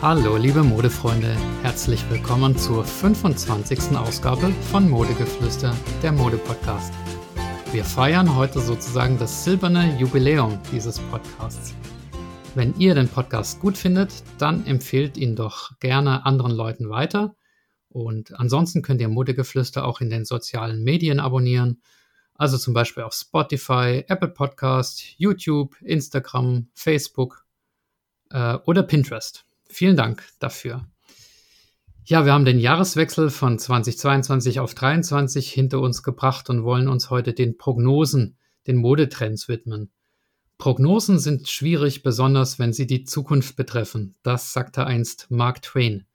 Hallo liebe Modefreunde, herzlich willkommen zur 25. Ausgabe von Modegeflüster, der Modepodcast. Wir feiern heute sozusagen das silberne Jubiläum dieses Podcasts. Wenn ihr den Podcast gut findet, dann empfehlt ihn doch gerne anderen Leuten weiter. Und ansonsten könnt ihr Modegeflüster auch in den sozialen Medien abonnieren, also zum Beispiel auf Spotify, Apple Podcast, YouTube, Instagram, Facebook äh, oder Pinterest. Vielen Dank dafür. Ja, wir haben den Jahreswechsel von 2022 auf 2023 hinter uns gebracht und wollen uns heute den Prognosen, den Modetrends widmen. Prognosen sind schwierig, besonders wenn sie die Zukunft betreffen. Das sagte einst Mark Twain.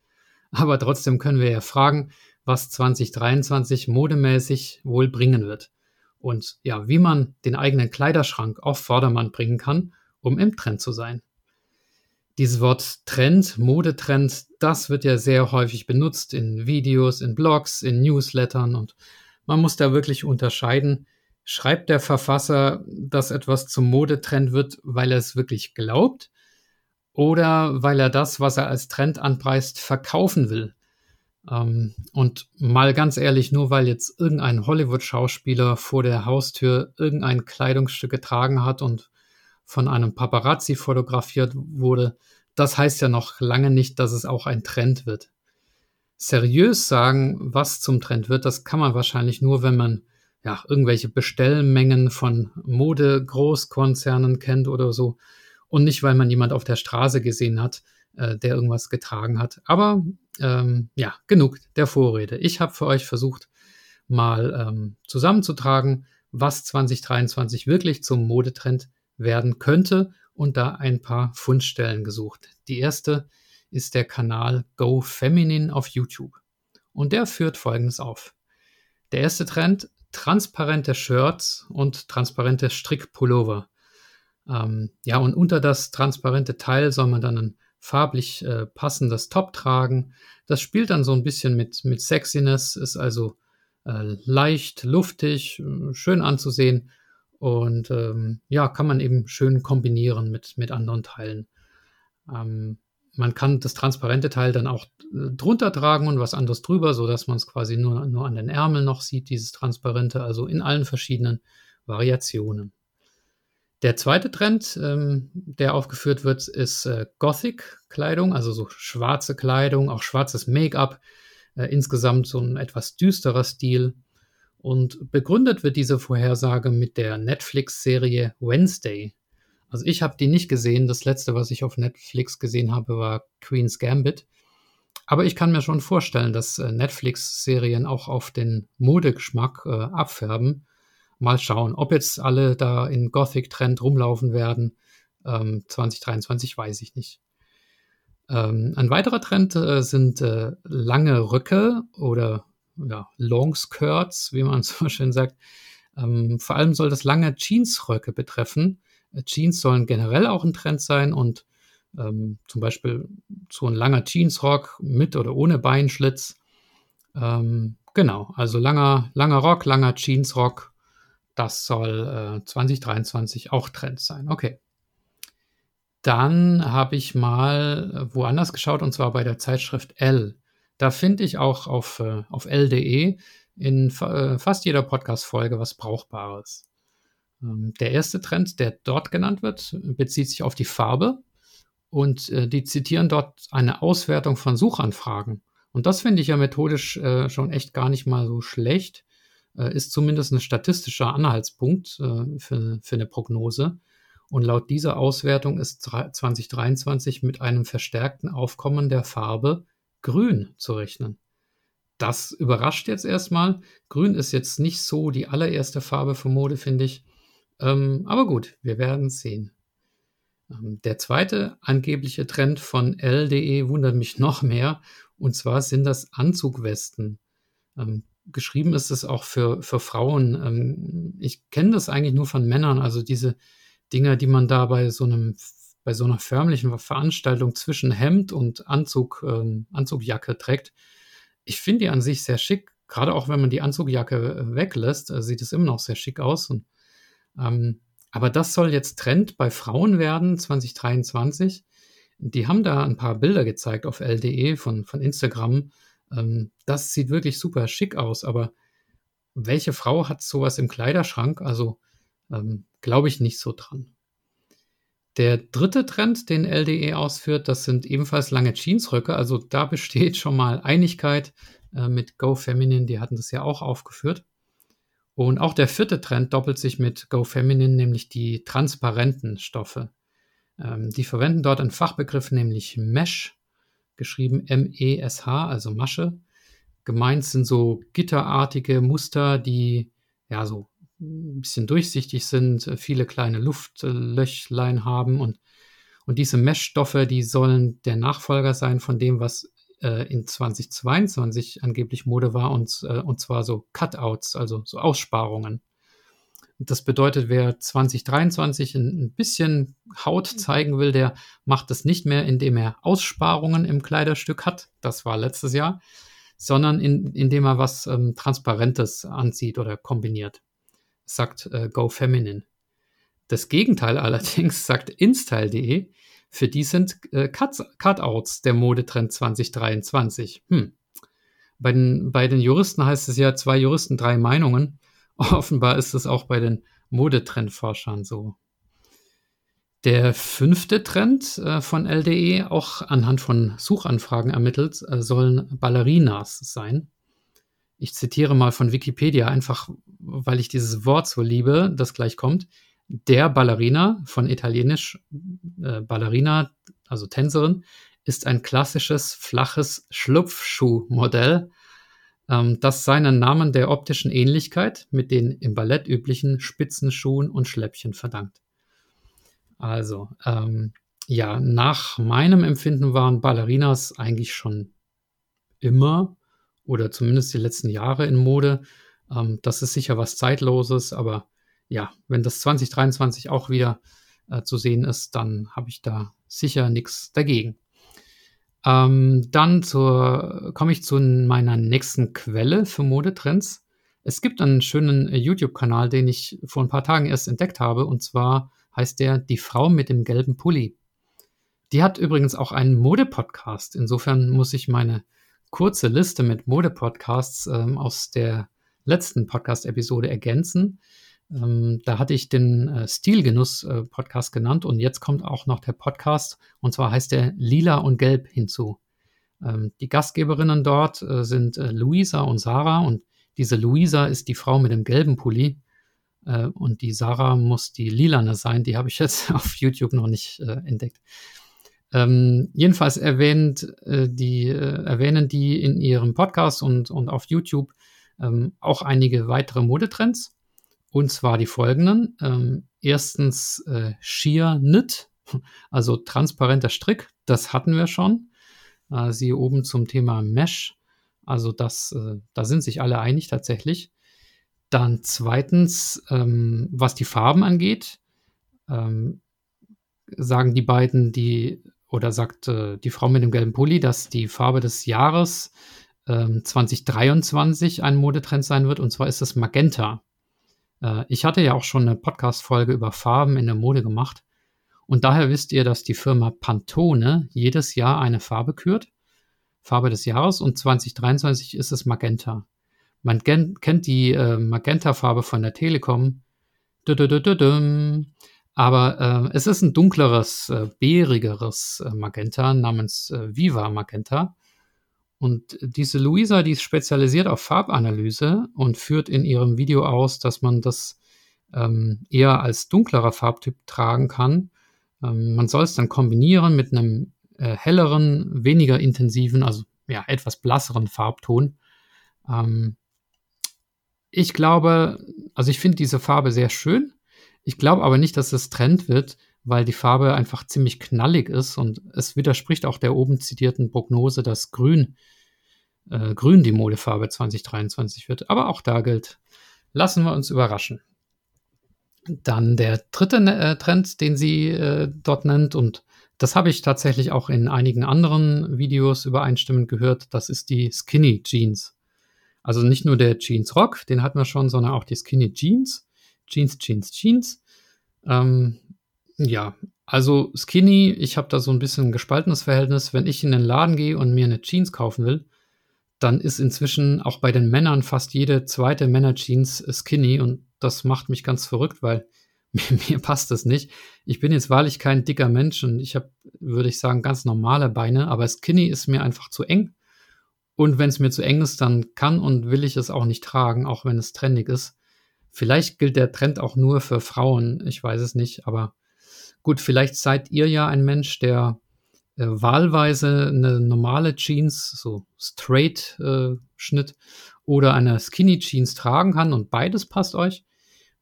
Aber trotzdem können wir ja fragen, was 2023 modemäßig wohl bringen wird. Und ja, wie man den eigenen Kleiderschrank auf Vordermann bringen kann, um im Trend zu sein dieses Wort Trend, Modetrend, das wird ja sehr häufig benutzt in Videos, in Blogs, in Newslettern und man muss da wirklich unterscheiden. Schreibt der Verfasser, dass etwas zum Modetrend wird, weil er es wirklich glaubt oder weil er das, was er als Trend anpreist, verkaufen will? Ähm, und mal ganz ehrlich, nur weil jetzt irgendein Hollywood-Schauspieler vor der Haustür irgendein Kleidungsstück getragen hat und von einem Paparazzi fotografiert wurde, das heißt ja noch lange nicht, dass es auch ein Trend wird. Seriös sagen, was zum Trend wird, das kann man wahrscheinlich nur, wenn man ja irgendwelche Bestellmengen von Mode-Großkonzernen kennt oder so und nicht, weil man jemand auf der Straße gesehen hat, äh, der irgendwas getragen hat. Aber ähm, ja, genug der Vorrede. Ich habe für euch versucht, mal ähm, zusammenzutragen, was 2023 wirklich zum Modetrend werden könnte und da ein paar Fundstellen gesucht. Die erste ist der Kanal Go Feminine auf YouTube. Und der führt folgendes auf. Der erste Trend, transparente Shirts und transparente Strickpullover. Ähm, ja, und unter das transparente Teil soll man dann ein farblich äh, passendes Top tragen. Das spielt dann so ein bisschen mit, mit Sexiness, ist also äh, leicht, luftig, äh, schön anzusehen und ähm, ja, kann man eben schön kombinieren mit, mit anderen Teilen. Ähm, man kann das transparente Teil dann auch äh, drunter tragen und was anderes drüber, sodass man es quasi nur, nur an den Ärmeln noch sieht, dieses transparente, also in allen verschiedenen Variationen. Der zweite Trend, ähm, der aufgeführt wird, ist äh, Gothic-Kleidung, also so schwarze Kleidung, auch schwarzes Make-up, äh, insgesamt so ein etwas düsterer Stil. Und begründet wird diese Vorhersage mit der Netflix-Serie Wednesday. Also ich habe die nicht gesehen. Das letzte, was ich auf Netflix gesehen habe, war Queen's Gambit. Aber ich kann mir schon vorstellen, dass äh, Netflix-Serien auch auf den Modegeschmack äh, abfärben. Mal schauen, ob jetzt alle da in Gothic-Trend rumlaufen werden. Ähm, 2023 weiß ich nicht. Ähm, ein weiterer Trend äh, sind äh, lange Röcke oder ja, Longskirts, wie man so schön sagt. Ähm, vor allem soll das lange Jeansröcke betreffen. Äh, Jeans sollen generell auch ein Trend sein und ähm, zum Beispiel so ein langer Jeansrock mit oder ohne Beinschlitz. Ähm, genau, also langer, langer Rock, langer Jeansrock. Das soll äh, 2023 auch Trend sein. Okay. Dann habe ich mal äh, woanders geschaut und zwar bei der Zeitschrift L. Da finde ich auch auf, äh, auf L.de in äh, fast jeder Podcast-Folge was Brauchbares. Ähm, der erste Trend, der dort genannt wird, bezieht sich auf die Farbe und äh, die zitieren dort eine Auswertung von Suchanfragen. Und das finde ich ja methodisch äh, schon echt gar nicht mal so schlecht. Äh, ist zumindest ein statistischer Anhaltspunkt äh, für, für eine Prognose. Und laut dieser Auswertung ist 2023 mit einem verstärkten Aufkommen der Farbe Grün zu rechnen. Das überrascht jetzt erstmal. Grün ist jetzt nicht so die allererste Farbe für Mode, finde ich. Ähm, aber gut, wir werden sehen. Ähm, der zweite angebliche Trend von L.de wundert mich noch mehr. Und zwar sind das Anzugwesten. Ähm, geschrieben ist es auch für, für Frauen. Ähm, ich kenne das eigentlich nur von Männern. Also diese Dinger, die man da bei so einem bei so einer förmlichen Veranstaltung zwischen Hemd und Anzug, ähm, Anzugjacke trägt. Ich finde die an sich sehr schick. Gerade auch wenn man die Anzugjacke äh, weglässt, äh, sieht es immer noch sehr schick aus. Und, ähm, aber das soll jetzt Trend bei Frauen werden, 2023. Die haben da ein paar Bilder gezeigt auf LDE von, von Instagram. Ähm, das sieht wirklich super schick aus, aber welche Frau hat sowas im Kleiderschrank? Also ähm, glaube ich nicht so dran. Der dritte Trend, den LDE ausführt, das sind ebenfalls lange Jeansröcke. Also da besteht schon mal Einigkeit äh, mit Go Feminine, die hatten das ja auch aufgeführt. Und auch der vierte Trend doppelt sich mit Go Feminine, nämlich die transparenten Stoffe. Ähm, die verwenden dort einen Fachbegriff, nämlich Mesh, geschrieben M-E-S-H, also Masche. Gemeint sind so gitterartige Muster, die ja so ein bisschen durchsichtig sind, viele kleine Luftlöchlein haben und, und diese Meshstoffe, die sollen der Nachfolger sein von dem, was äh, in 2022 angeblich Mode war und, äh, und zwar so Cutouts, also so Aussparungen. Das bedeutet, wer 2023 ein, ein bisschen Haut mhm. zeigen will, der macht das nicht mehr, indem er Aussparungen im Kleiderstück hat. Das war letztes Jahr, sondern in, indem er was ähm, Transparentes anzieht oder kombiniert. Sagt äh, Go Feminine. Das Gegenteil allerdings sagt InStyle.de, für die sind äh, Cut Cutouts der Modetrend 2023. Hm. Bei den, bei den Juristen heißt es ja zwei Juristen, drei Meinungen. Offenbar ist es auch bei den Modetrendforschern so. Der fünfte Trend äh, von LDE, auch anhand von Suchanfragen ermittelt, äh, sollen Ballerinas sein. Ich zitiere mal von Wikipedia, einfach weil ich dieses Wort so liebe, das gleich kommt. Der Ballerina von italienisch äh, Ballerina, also Tänzerin, ist ein klassisches flaches Schlupfschuhmodell, ähm, das seinen Namen der optischen Ähnlichkeit mit den im Ballett üblichen Spitzenschuhen und Schläppchen verdankt. Also, ähm, ja, nach meinem Empfinden waren Ballerinas eigentlich schon immer oder zumindest die letzten Jahre in Mode. Ähm, das ist sicher was Zeitloses, aber ja, wenn das 2023 auch wieder äh, zu sehen ist, dann habe ich da sicher nichts dagegen. Ähm, dann komme ich zu meiner nächsten Quelle für Modetrends. Es gibt einen schönen äh, YouTube-Kanal, den ich vor ein paar Tagen erst entdeckt habe, und zwar heißt der Die Frau mit dem gelben Pulli. Die hat übrigens auch einen Mode-Podcast. Insofern muss ich meine kurze Liste mit Mode-Podcasts ähm, aus der letzten Podcast-Episode ergänzen. Ähm, da hatte ich den äh, Stilgenuss-Podcast äh, genannt und jetzt kommt auch noch der Podcast und zwar heißt der Lila und Gelb hinzu. Ähm, die Gastgeberinnen dort äh, sind äh, Luisa und Sarah und diese Luisa ist die Frau mit dem gelben Pulli äh, und die Sarah muss die lilane sein. Die habe ich jetzt auf YouTube noch nicht äh, entdeckt. Ähm, jedenfalls erwähnt, die, erwähnen die in ihrem Podcast und, und auf YouTube ähm, auch einige weitere Modetrends. Und zwar die folgenden. Ähm, erstens äh, Sheer Knit, also transparenter Strick. Das hatten wir schon. Äh, siehe oben zum Thema Mesh. Also das, äh, da sind sich alle einig tatsächlich. Dann zweitens, ähm, was die Farben angeht, ähm, sagen die beiden, die oder sagt äh, die Frau mit dem gelben Pulli, dass die Farbe des Jahres 2023 ähm, ein Modetrend sein wird. Und zwar ist es Magenta. Äh, ich hatte ja auch schon eine Podcast-Folge über Farben in der Mode gemacht. Und daher wisst ihr, dass die Firma Pantone jedes Jahr eine Farbe kürt. Farbe des Jahres und 2023 ist es Magenta. Man kennt die äh, Magenta-Farbe von der Telekom. Aber äh, es ist ein dunkleres, äh, beerigeres äh, Magenta namens äh, Viva Magenta. Und diese Luisa, die ist spezialisiert auf Farbanalyse und führt in ihrem Video aus, dass man das ähm, eher als dunklerer Farbtyp tragen kann. Ähm, man soll es dann kombinieren mit einem äh, helleren, weniger intensiven, also ja, etwas blasseren Farbton. Ähm, ich glaube, also ich finde diese Farbe sehr schön. Ich glaube aber nicht, dass es Trend wird, weil die Farbe einfach ziemlich knallig ist und es widerspricht auch der oben zitierten Prognose, dass Grün äh, grün die Modefarbe 2023 wird. Aber auch da gilt, lassen wir uns überraschen. Dann der dritte äh, Trend, den sie äh, dort nennt, und das habe ich tatsächlich auch in einigen anderen Videos übereinstimmend gehört, das ist die Skinny Jeans. Also nicht nur der Jeans Rock, den hatten wir schon, sondern auch die Skinny Jeans. Jeans, Jeans, Jeans. Ähm, ja, Also Skinny, ich habe da so ein bisschen ein gespaltenes Verhältnis. Wenn ich in den Laden gehe und mir eine Jeans kaufen will, dann ist inzwischen auch bei den Männern fast jede zweite Männerjeans Skinny und das macht mich ganz verrückt, weil mir, mir passt das nicht. Ich bin jetzt wahrlich kein dicker Mensch und ich habe, würde ich sagen, ganz normale Beine, aber Skinny ist mir einfach zu eng. Und wenn es mir zu eng ist, dann kann und will ich es auch nicht tragen, auch wenn es trendig ist. Vielleicht gilt der Trend auch nur für Frauen, ich weiß es nicht, aber gut, vielleicht seid ihr ja ein Mensch, der äh, wahlweise eine normale Jeans, so straight äh, Schnitt oder eine Skinny Jeans tragen kann und beides passt euch.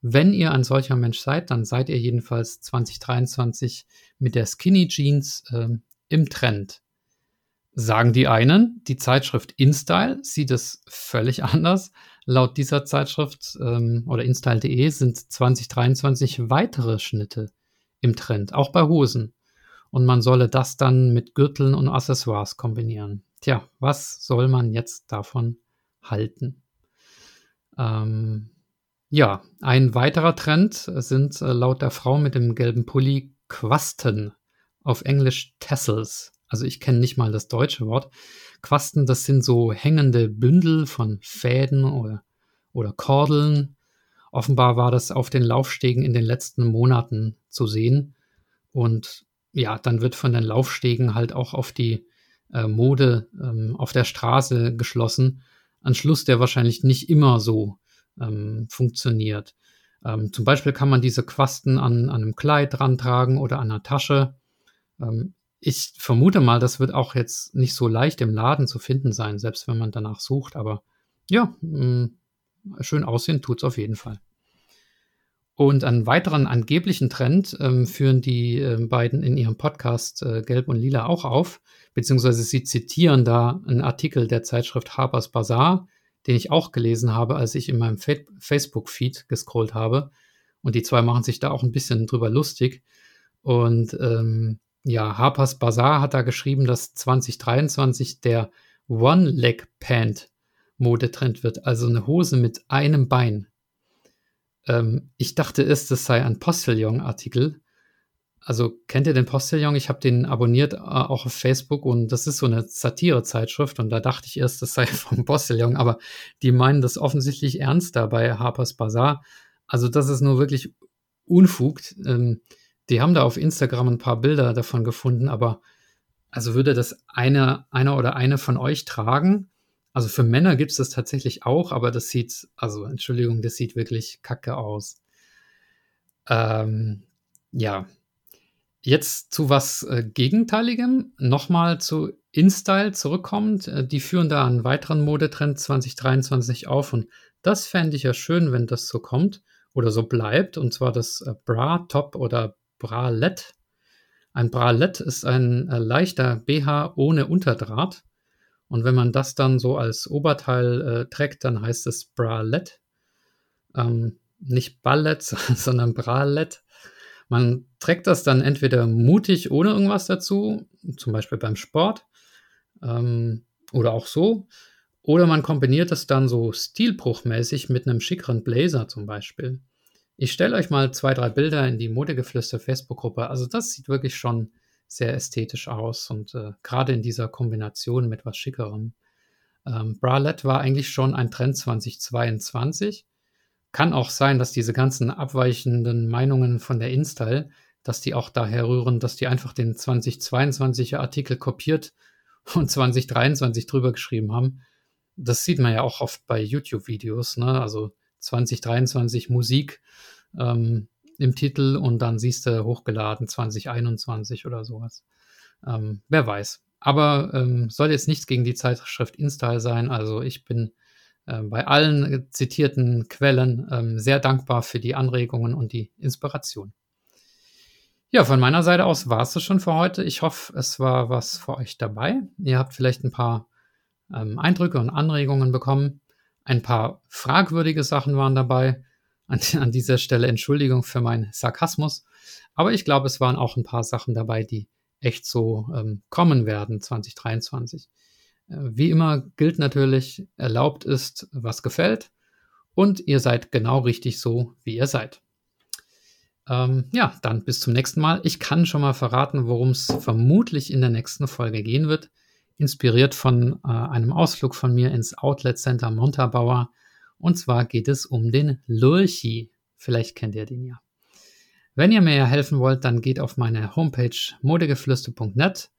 Wenn ihr ein solcher Mensch seid, dann seid ihr jedenfalls 2023 mit der Skinny Jeans äh, im Trend. Sagen die einen, die Zeitschrift InStyle sieht es völlig anders. Laut dieser Zeitschrift ähm, oder InStyle.de sind 2023 weitere Schnitte im Trend, auch bei Hosen. Und man solle das dann mit Gürteln und Accessoires kombinieren. Tja, was soll man jetzt davon halten? Ähm, ja, ein weiterer Trend sind äh, laut der Frau mit dem gelben Pulli Quasten, auf Englisch Tassels. Also ich kenne nicht mal das deutsche Wort. Quasten, das sind so hängende Bündel von Fäden oder, oder Kordeln. Offenbar war das auf den Laufstegen in den letzten Monaten zu sehen. Und ja, dann wird von den Laufstegen halt auch auf die äh, Mode ähm, auf der Straße geschlossen. Ein Schluss, der wahrscheinlich nicht immer so ähm, funktioniert. Ähm, zum Beispiel kann man diese Quasten an, an einem Kleid dran tragen oder an einer Tasche. Ähm, ich vermute mal, das wird auch jetzt nicht so leicht im Laden zu finden sein, selbst wenn man danach sucht. Aber ja, mh, mm, schön aussehen tut es auf jeden Fall. Und einen weiteren angeblichen Trend ähm, führen die äh, beiden in ihrem Podcast äh, Gelb und Lila auch auf, beziehungsweise sie zitieren da einen Artikel der Zeitschrift Harper's Bazaar, den ich auch gelesen habe, als ich in meinem Fa Facebook-Feed gescrollt habe. Und die zwei machen sich da auch ein bisschen drüber lustig. Und ähm, ja, Harper's Bazaar hat da geschrieben, dass 2023 der One-Leg-Pant Modetrend wird, also eine Hose mit einem Bein. Ähm, ich dachte erst, das sei ein Postillon-Artikel. Also kennt ihr den Postillon? Ich habe den abonniert äh, auch auf Facebook und das ist so eine Satire-Zeitschrift und da dachte ich erst, das sei vom Postillon, aber die meinen das offensichtlich ernst da bei Harper's Bazaar. Also das ist nur wirklich Unfug. Ähm, die haben da auf Instagram ein paar Bilder davon gefunden, aber also würde das eine, einer oder eine von euch tragen? Also für Männer gibt es das tatsächlich auch, aber das sieht, also Entschuldigung, das sieht wirklich kacke aus. Ähm, ja. Jetzt zu was äh, Gegenteiligem. Nochmal zu InStyle zurückkommend. Äh, die führen da einen weiteren Modetrend 2023 auf und das fände ich ja schön, wenn das so kommt oder so bleibt. Und zwar das äh, Bra Top oder Bralette. Ein Bralette ist ein äh, leichter BH ohne Unterdraht. Und wenn man das dann so als Oberteil äh, trägt, dann heißt es Bralette. Ähm, nicht Ballett, sondern Bralette. Man trägt das dann entweder mutig ohne irgendwas dazu, zum Beispiel beim Sport ähm, oder auch so. Oder man kombiniert es dann so stilbruchmäßig mit einem schickeren Blazer zum Beispiel. Ich stelle euch mal zwei, drei Bilder in die Modegeflüster Facebook-Gruppe. Also das sieht wirklich schon sehr ästhetisch aus und äh, gerade in dieser Kombination mit was Schickerem. Ähm, Bralette war eigentlich schon ein Trend 2022. Kann auch sein, dass diese ganzen abweichenden Meinungen von der InStyle, dass die auch daher rühren, dass die einfach den 2022er Artikel kopiert und 2023 drüber geschrieben haben. Das sieht man ja auch oft bei YouTube-Videos, ne? Also 2023 Musik ähm, im Titel und dann siehst du hochgeladen 2021 oder sowas. Ähm, wer weiß. Aber ähm, soll jetzt nichts gegen die Zeitschrift InStyle sein. Also ich bin äh, bei allen zitierten Quellen ähm, sehr dankbar für die Anregungen und die Inspiration. Ja, von meiner Seite aus war es schon für heute. Ich hoffe, es war was für euch dabei. Ihr habt vielleicht ein paar ähm, Eindrücke und Anregungen bekommen. Ein paar fragwürdige Sachen waren dabei. An, an dieser Stelle Entschuldigung für meinen Sarkasmus. Aber ich glaube, es waren auch ein paar Sachen dabei, die echt so ähm, kommen werden 2023. Äh, wie immer gilt natürlich, erlaubt ist, was gefällt. Und ihr seid genau richtig so, wie ihr seid. Ähm, ja, dann bis zum nächsten Mal. Ich kann schon mal verraten, worum es vermutlich in der nächsten Folge gehen wird. Inspiriert von äh, einem Ausflug von mir ins Outlet Center Montabaur. Und zwar geht es um den Lurchi. Vielleicht kennt ihr den ja. Wenn ihr mir helfen wollt, dann geht auf meine Homepage modegeflüster.net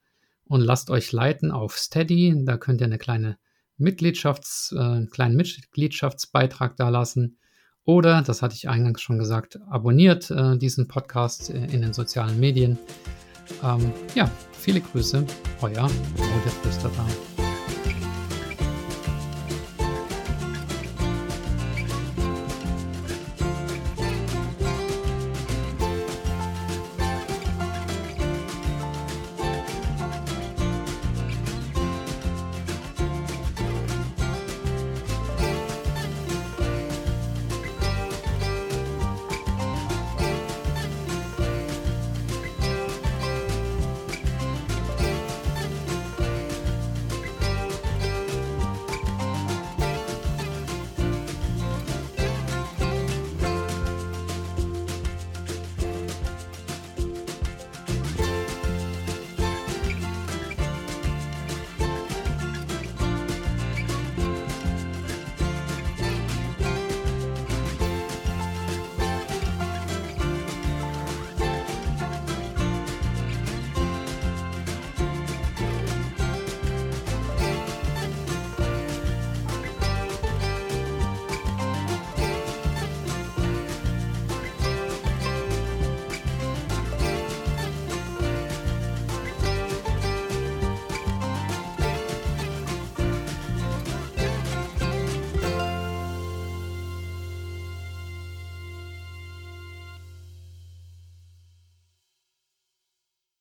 und lasst euch leiten auf Steady. Da könnt ihr eine kleine Mitgliedschafts, äh, einen kleinen Mitgliedschaftsbeitrag da lassen. Oder, das hatte ich eingangs schon gesagt, abonniert äh, diesen Podcast äh, in den sozialen Medien. Ähm, ja, viele Grüße, euer Modeflüsterer.